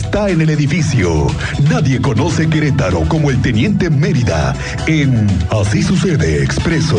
está en el edificio. Nadie conoce Querétaro como el Teniente Mérida en Así sucede Expreso.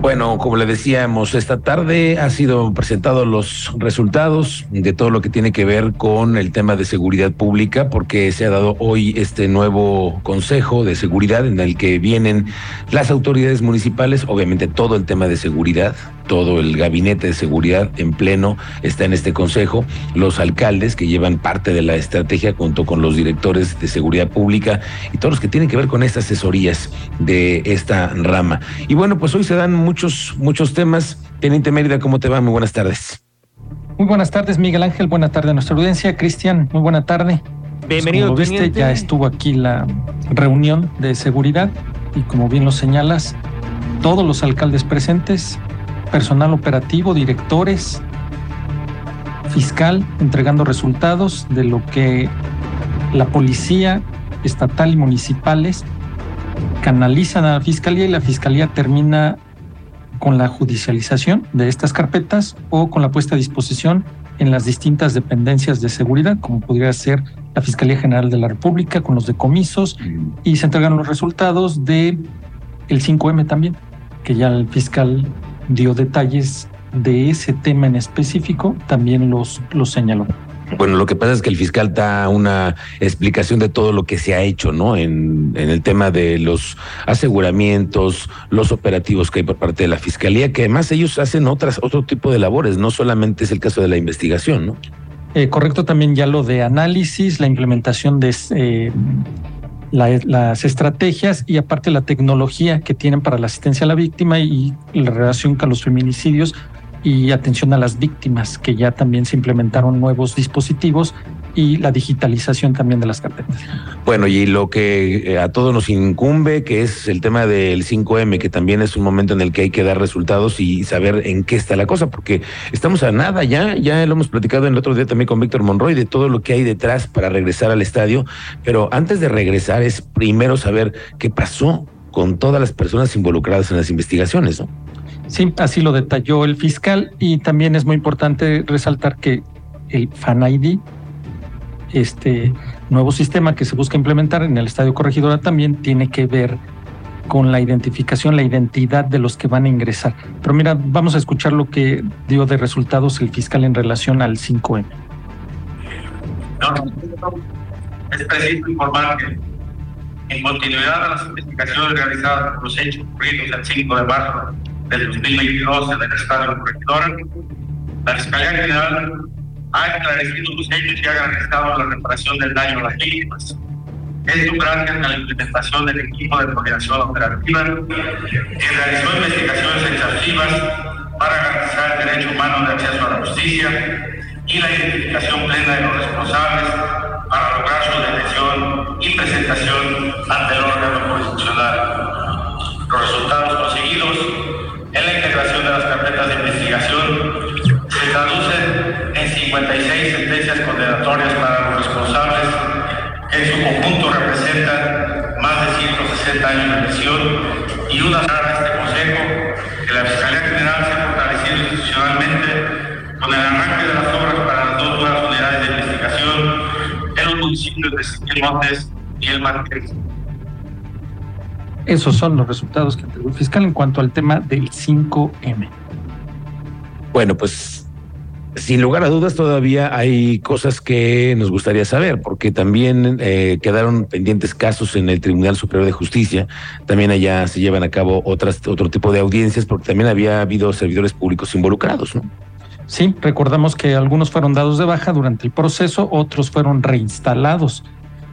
Bueno, como le decíamos, esta tarde ha sido presentado los resultados de todo lo que tiene que ver con el tema de seguridad pública, porque se ha dado hoy este nuevo Consejo de Seguridad en el que vienen las autoridades municipales, obviamente todo el tema de seguridad, todo el gabinete de seguridad en pleno está en este consejo, los alcaldes que llevan parte de la estrategia junto con los directores de seguridad pública y todos los que tienen que ver con estas asesorías de esta rama. Y bueno, pues hoy se dan muchos, muchos temas. Teniente Mérida, ¿cómo te va? Muy buenas tardes. Muy buenas tardes, Miguel Ángel. Buena tarde a nuestra audiencia. Cristian, muy buena tarde. Bienvenido. Pues como viste, ya estuvo aquí la reunión de seguridad y como bien lo señalas, todos los alcaldes presentes personal operativo, directores, fiscal, entregando resultados de lo que la policía estatal y municipales canalizan a la fiscalía y la fiscalía termina con la judicialización de estas carpetas o con la puesta a disposición en las distintas dependencias de seguridad, como podría ser la Fiscalía General de la República con los decomisos y se entregan los resultados de el 5M también, que ya el fiscal dio detalles de ese tema en específico, también los, los señaló. Bueno, lo que pasa es que el fiscal da una explicación de todo lo que se ha hecho, ¿no? En, en, el tema de los aseguramientos, los operativos que hay por parte de la fiscalía, que además ellos hacen otras, otro tipo de labores, no solamente es el caso de la investigación, ¿no? Eh, correcto también ya lo de análisis, la implementación de eh, las estrategias y aparte la tecnología que tienen para la asistencia a la víctima y la relación con los feminicidios y atención a las víctimas, que ya también se implementaron nuevos dispositivos y la digitalización también de las carpetas. Bueno, y lo que eh, a todos nos incumbe, que es el tema del 5M, que también es un momento en el que hay que dar resultados y saber en qué está la cosa, porque estamos a nada ya, ya lo hemos platicado el otro día también con Víctor Monroy de todo lo que hay detrás para regresar al estadio, pero antes de regresar es primero saber qué pasó con todas las personas involucradas en las investigaciones, ¿no? Sí, así lo detalló el fiscal y también es muy importante resaltar que el Fan ID este nuevo sistema que se busca implementar en el Estadio Corregidora también tiene que ver con la identificación, la identidad de los que van a ingresar. Pero mira, vamos a escuchar lo que dio de resultados el fiscal en relación al 5M. es preciso informar que en continuidad a las investigaciones realizadas por los hechos ocurridos el 5 de marzo del 2022 en el Estadio Corregidora, la Fiscalía General ha esclarecido los hechos y ha garantizado la reparación del daño a las víctimas. Esto gracias a la implementación del equipo de coordinación operativa que realizó investigaciones exhaustivas para garantizar el derecho humano de acceso a la justicia y la identificación plena de los responsables para lograr su detención y presentación ante el órgano jurisdiccional. 56 sentencias condenatorias para los responsables, que en su conjunto representan más de 160 años de prisión y una a este Consejo que la Fiscalía General se ha fortalecido institucionalmente con el arranque de las obras para las dos nuevas unidades de investigación en los municipios de Siquil Montes y El Marqués. Esos son los resultados que entregó el fiscal en cuanto al tema del 5M. Bueno, pues sin lugar a dudas todavía hay cosas que nos gustaría saber, porque también eh, quedaron pendientes casos en el Tribunal Superior de Justicia, también allá se llevan a cabo otras, otro tipo de audiencias, porque también había habido servidores públicos involucrados, ¿no? Sí, recordamos que algunos fueron dados de baja durante el proceso, otros fueron reinstalados.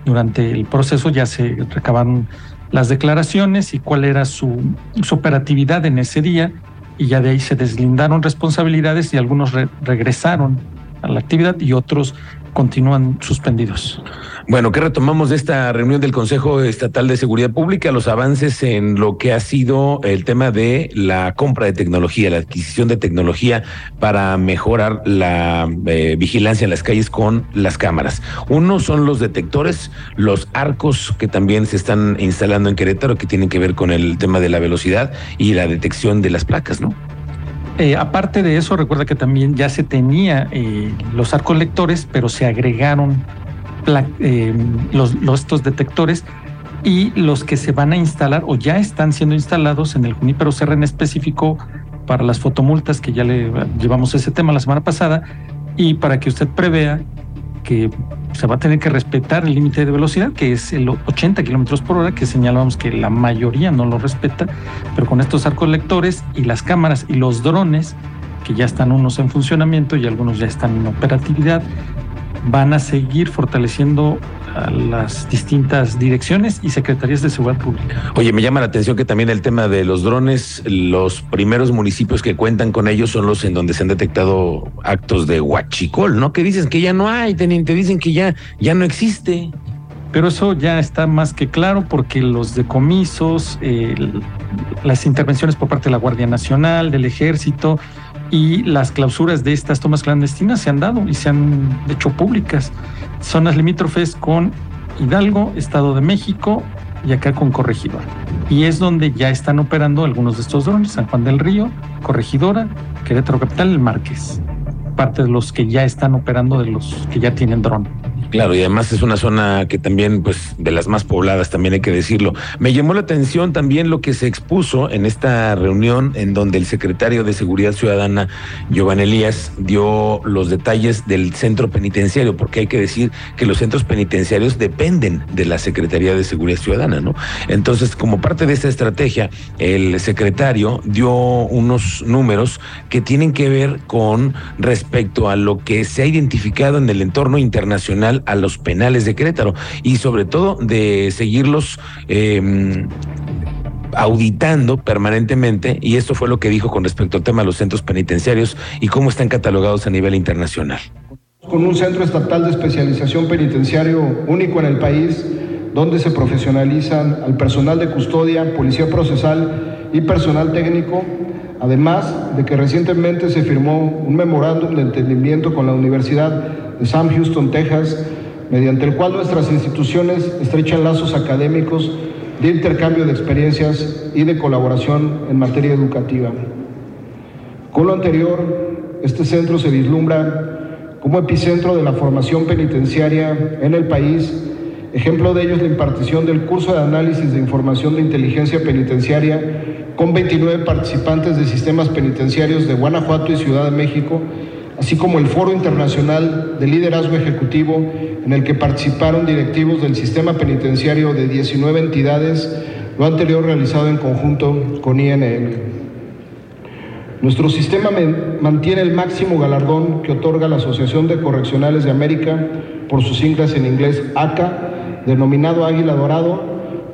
Durante el proceso ya se recabaron las declaraciones y cuál era su, su operatividad en ese día y ya de ahí se deslindaron responsabilidades y algunos regresaron a la actividad y otros continúan suspendidos. Bueno, ¿qué retomamos de esta reunión del Consejo Estatal de Seguridad Pública? Los avances en lo que ha sido el tema de la compra de tecnología, la adquisición de tecnología para mejorar la eh, vigilancia en las calles con las cámaras. Uno son los detectores, los arcos que también se están instalando en Querétaro, que tienen que ver con el tema de la velocidad y la detección de las placas, ¿no? Eh, aparte de eso, recuerda que también ya se tenía eh, los arcos lectores, pero se agregaron eh, los, estos detectores y los que se van a instalar o ya están siendo instalados en el Junípero Serra en específico para las fotomultas que ya le llevamos ese tema la semana pasada y para que usted prevea que se va a tener que respetar el límite de velocidad, que es el 80 kilómetros por hora, que señalábamos que la mayoría no lo respeta, pero con estos arcos lectores y las cámaras y los drones, que ya están unos en funcionamiento y algunos ya están en operatividad, van a seguir fortaleciendo a las distintas direcciones y secretarías de seguridad pública. Oye, me llama la atención que también el tema de los drones, los primeros municipios que cuentan con ellos son los en donde se han detectado actos de huachicol, ¿no? Que dicen que ya no hay, teniente, dicen que ya, ya no existe. Pero eso ya está más que claro porque los decomisos, las intervenciones por parte de la Guardia Nacional, del Ejército, y las clausuras de estas tomas clandestinas se han dado y se han hecho públicas. Zonas limítrofes con Hidalgo, Estado de México y acá con Corregidora. Y es donde ya están operando algunos de estos drones, San Juan del Río, Corregidora, Querétaro Capital, el Márquez. Parte de los que ya están operando, de los que ya tienen dron. Claro, y además es una zona que también, pues, de las más pobladas, también hay que decirlo. Me llamó la atención también lo que se expuso en esta reunión en donde el secretario de Seguridad Ciudadana, Giovanni Elías, dio los detalles del centro penitenciario, porque hay que decir que los centros penitenciarios dependen de la Secretaría de Seguridad Ciudadana, ¿no? Entonces, como parte de esta estrategia, el secretario dio unos números que tienen que ver con respecto a lo que se ha identificado en el entorno internacional a los penales de Querétaro y sobre todo de seguirlos em, auditando permanentemente y esto fue lo que dijo con respecto al tema de los centros penitenciarios y cómo están catalogados a nivel internacional. Con un centro estatal de especialización penitenciario único en el país, donde se profesionalizan al personal de custodia, policía procesal y personal técnico, además de que recientemente se firmó un memorándum de entendimiento con la Universidad de Sam Houston, Texas, mediante el cual nuestras instituciones estrechan lazos académicos de intercambio de experiencias y de colaboración en materia educativa. Con lo anterior, este centro se vislumbra como epicentro de la formación penitenciaria en el país. Ejemplo de ello es la impartición del curso de análisis de información de inteligencia penitenciaria con 29 participantes de sistemas penitenciarios de Guanajuato y Ciudad de México así como el Foro Internacional de Liderazgo Ejecutivo, en el que participaron directivos del sistema penitenciario de 19 entidades, lo anterior realizado en conjunto con INL. Nuestro sistema mantiene el máximo galardón que otorga la Asociación de Correccionales de América por sus siglas en inglés ACA, denominado Águila Dorado,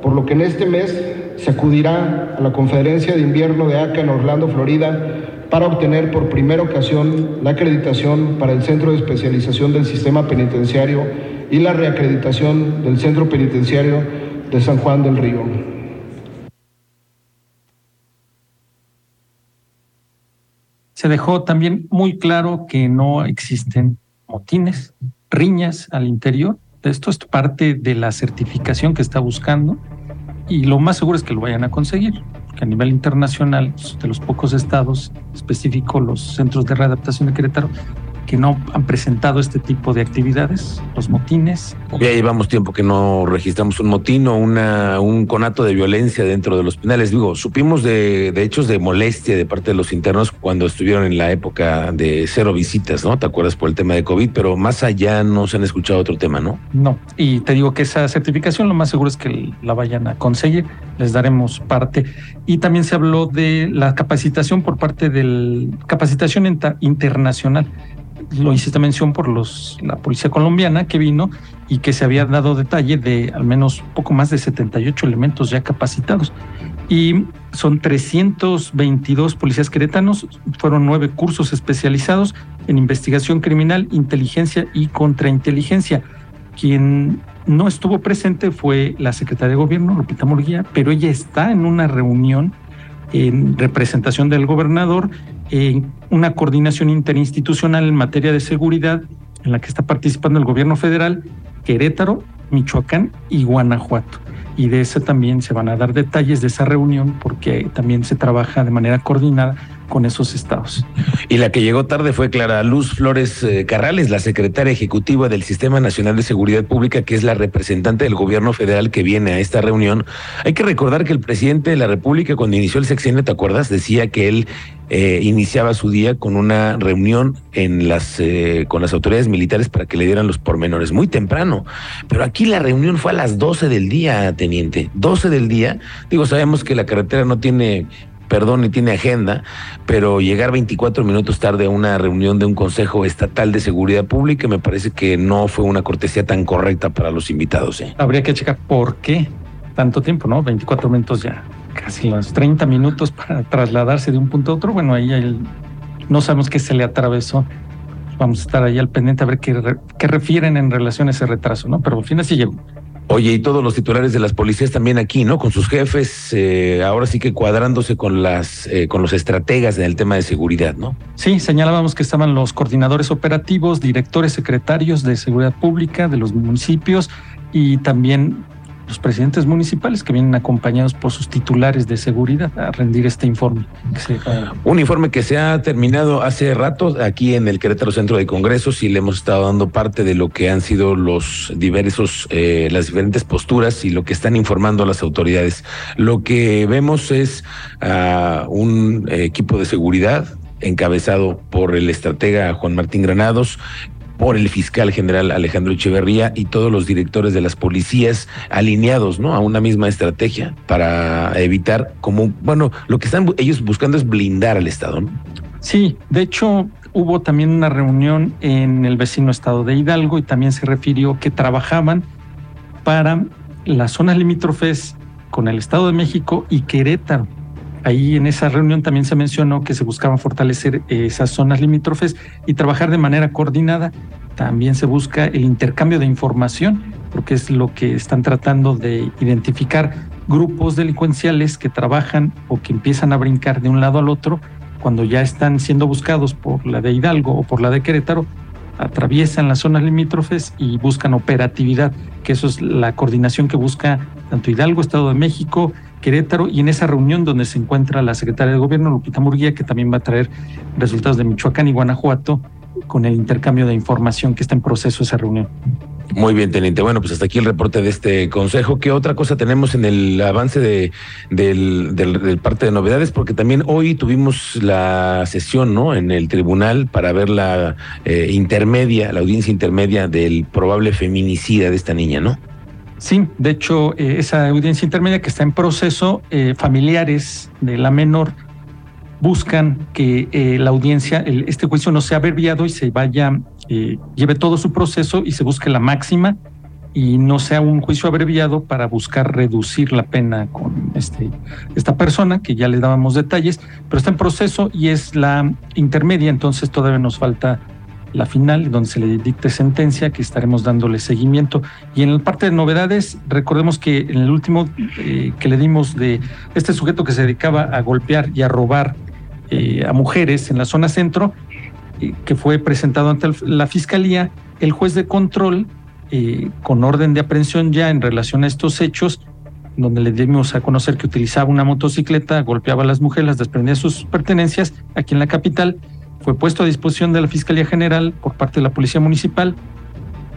por lo que en este mes se acudirá a la conferencia de invierno de ACA en Orlando, Florida, para obtener por primera ocasión la acreditación para el Centro de Especialización del Sistema Penitenciario y la reacreditación del Centro Penitenciario de San Juan del Río. Se dejó también muy claro que no existen motines, riñas al interior. Esto es parte de la certificación que está buscando y lo más seguro es que lo vayan a conseguir que a nivel internacional, de los pocos estados, específico los centros de readaptación de Querétaro, que no han presentado este tipo de actividades, los motines. Ya llevamos tiempo que no registramos un motín o una, un conato de violencia dentro de los penales. Digo, supimos de, de, hechos de molestia de parte de los internos cuando estuvieron en la época de cero visitas, ¿no? ¿Te acuerdas por el tema de COVID? Pero más allá no se han escuchado otro tema, ¿no? No, y te digo que esa certificación lo más seguro es que la vayan a conseguir, les daremos parte. Y también se habló de la capacitación por parte del capacitación internacional lo hiciste mención por los, la policía colombiana que vino y que se había dado detalle de al menos poco más de 78 elementos ya capacitados. Y son 322 policías queretanos, fueron nueve cursos especializados en investigación criminal, inteligencia y contrainteligencia. Quien no estuvo presente fue la secretaria de gobierno, Lupita Murguía, pero ella está en una reunión en representación del gobernador una coordinación interinstitucional en materia de seguridad en la que está participando el gobierno federal, Querétaro, Michoacán y Guanajuato. Y de ese también se van a dar detalles de esa reunión porque también se trabaja de manera coordinada con esos estados. Y la que llegó tarde fue Clara Luz Flores eh, Carrales, la secretaria ejecutiva del Sistema Nacional de Seguridad Pública, que es la representante del gobierno federal que viene a esta reunión. Hay que recordar que el presidente de la República, cuando inició el sexenio, ¿te acuerdas? Decía que él eh, iniciaba su día con una reunión en las, eh, con las autoridades militares para que le dieran los pormenores, muy temprano. Pero aquí la reunión fue a las 12 del día, teniente. 12 del día. Digo, sabemos que la carretera no tiene perdón, y tiene agenda, pero llegar 24 minutos tarde a una reunión de un Consejo Estatal de Seguridad Pública me parece que no fue una cortesía tan correcta para los invitados. ¿eh? Habría que checar por qué tanto tiempo, ¿no? 24 minutos ya, casi los 30 minutos para trasladarse de un punto a otro. Bueno, ahí no sabemos qué se le atravesó. Vamos a estar ahí al pendiente a ver qué, qué refieren en relación a ese retraso, ¿no? Pero al final sí llegó. Oye, y todos los titulares de las policías también aquí, ¿no? Con sus jefes, eh, ahora sí que cuadrándose con las, eh, con los estrategas en el tema de seguridad, ¿no? Sí, señalábamos que estaban los coordinadores operativos, directores, secretarios de seguridad pública de los municipios y también los presidentes municipales que vienen acompañados por sus titulares de seguridad a rendir este informe. Un informe que se ha terminado hace rato aquí en el Querétaro Centro de Congresos y le hemos estado dando parte de lo que han sido los diversos, eh, las diferentes posturas y lo que están informando las autoridades. Lo que vemos es a un equipo de seguridad encabezado por el estratega Juan Martín Granados, por el fiscal general Alejandro Echeverría y todos los directores de las policías alineados, ¿no? A una misma estrategia para evitar como, bueno, lo que están ellos buscando es blindar al Estado, ¿no? Sí, de hecho hubo también una reunión en el vecino estado de Hidalgo y también se refirió que trabajaban para las zonas limítrofes con el Estado de México y Querétaro. Ahí en esa reunión también se mencionó que se buscaban fortalecer esas zonas limítrofes y trabajar de manera coordinada. También se busca el intercambio de información, porque es lo que están tratando de identificar grupos delincuenciales que trabajan o que empiezan a brincar de un lado al otro cuando ya están siendo buscados por la de Hidalgo o por la de Querétaro, atraviesan las zonas limítrofes y buscan operatividad, que eso es la coordinación que busca tanto Hidalgo, Estado de México, Querétaro y en esa reunión donde se encuentra la secretaria de Gobierno, Lupita Murguía, que también va a traer resultados de Michoacán y Guanajuato con el intercambio de información que está en proceso esa reunión. Muy bien, teniente. Bueno, pues hasta aquí el reporte de este consejo. ¿Qué otra cosa tenemos en el avance de, del, parte de novedades? Porque también hoy tuvimos la sesión, ¿no? En el tribunal para ver la eh, intermedia, la audiencia intermedia del probable feminicida de esta niña, ¿no? Sí, de hecho, eh, esa audiencia intermedia que está en proceso, eh, familiares de la menor buscan que eh, la audiencia, este juicio no sea abreviado y se vaya, lleve todo su proceso y se busque la máxima y no sea un juicio abreviado para buscar reducir la pena con este, esta persona, que ya le dábamos detalles, pero está en proceso y es la intermedia, entonces todavía nos falta la final, donde se le dicte sentencia, que estaremos dándole seguimiento. Y en la parte de novedades, recordemos que en el último eh, que le dimos de este sujeto que se dedicaba a golpear y a robar eh, a mujeres en la zona centro, eh, que fue presentado ante la fiscalía, el juez de control, con orden de aprehensión ya en relación a estos hechos, donde le dimos a conocer que utilizaba una motocicleta, golpeaba a las mujeres, las desprendía sus pertenencias aquí en la capital, fue puesto a disposición de la Fiscalía General por parte de la Policía Municipal.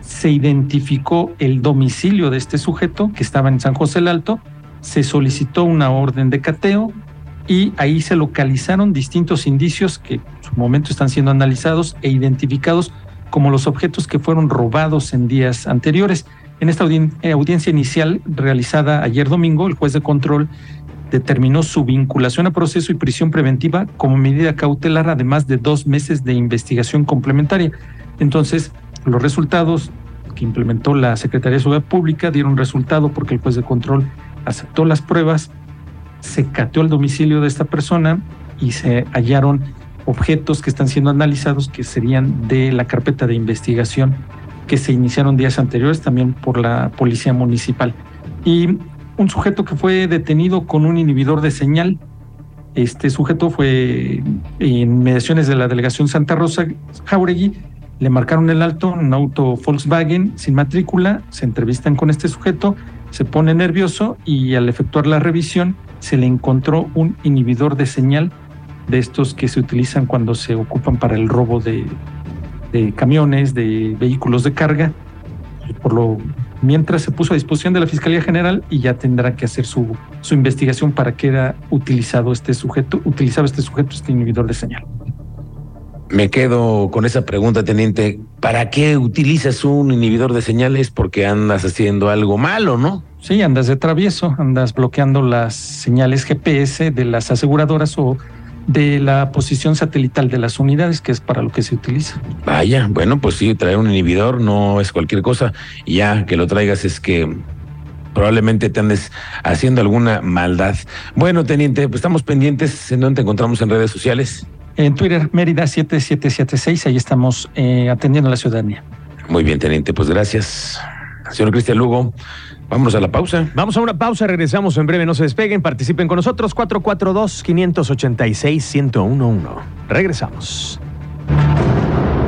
Se identificó el domicilio de este sujeto que estaba en San José el Alto, se solicitó una orden de cateo y ahí se localizaron distintos indicios que en su momento están siendo analizados e identificados como los objetos que fueron robados en días anteriores. En esta audiencia inicial realizada ayer domingo, el juez de control determinó su vinculación a proceso y prisión preventiva como medida cautelar, además de dos meses de investigación complementaria. Entonces, los resultados que implementó la Secretaría de Seguridad Pública dieron resultado porque el juez de control aceptó las pruebas, se cateó el domicilio de esta persona y se hallaron objetos que están siendo analizados que serían de la carpeta de investigación que se iniciaron días anteriores también por la Policía Municipal. Y un sujeto que fue detenido con un inhibidor de señal. Este sujeto fue en mediaciones de la delegación Santa Rosa Jauregui. Le marcaron el alto en un auto Volkswagen sin matrícula. Se entrevistan con este sujeto, se pone nervioso y al efectuar la revisión se le encontró un inhibidor de señal de estos que se utilizan cuando se ocupan para el robo de, de camiones, de vehículos de carga. Por lo mientras se puso a disposición de la Fiscalía General y ya tendrá que hacer su, su investigación para qué era utilizado este sujeto, utilizaba este sujeto este inhibidor de señal. Me quedo con esa pregunta, teniente. ¿Para qué utilizas un inhibidor de señales? Porque andas haciendo algo malo, ¿no? Sí, andas de travieso, andas bloqueando las señales GPS de las aseguradoras o de la posición satelital de las unidades, que es para lo que se utiliza. Vaya, bueno, pues sí, traer un inhibidor no es cualquier cosa. Y ya que lo traigas es que probablemente te andes haciendo alguna maldad. Bueno, teniente, pues estamos pendientes. ¿En dónde te encontramos en redes sociales? En Twitter, Mérida 7776, ahí estamos eh, atendiendo a la ciudadanía. Muy bien, teniente, pues gracias. Señor Cristian Lugo, vámonos a la pausa. Vamos a una pausa, regresamos en breve, no se despeguen, participen con nosotros, 442-586-1011. Regresamos.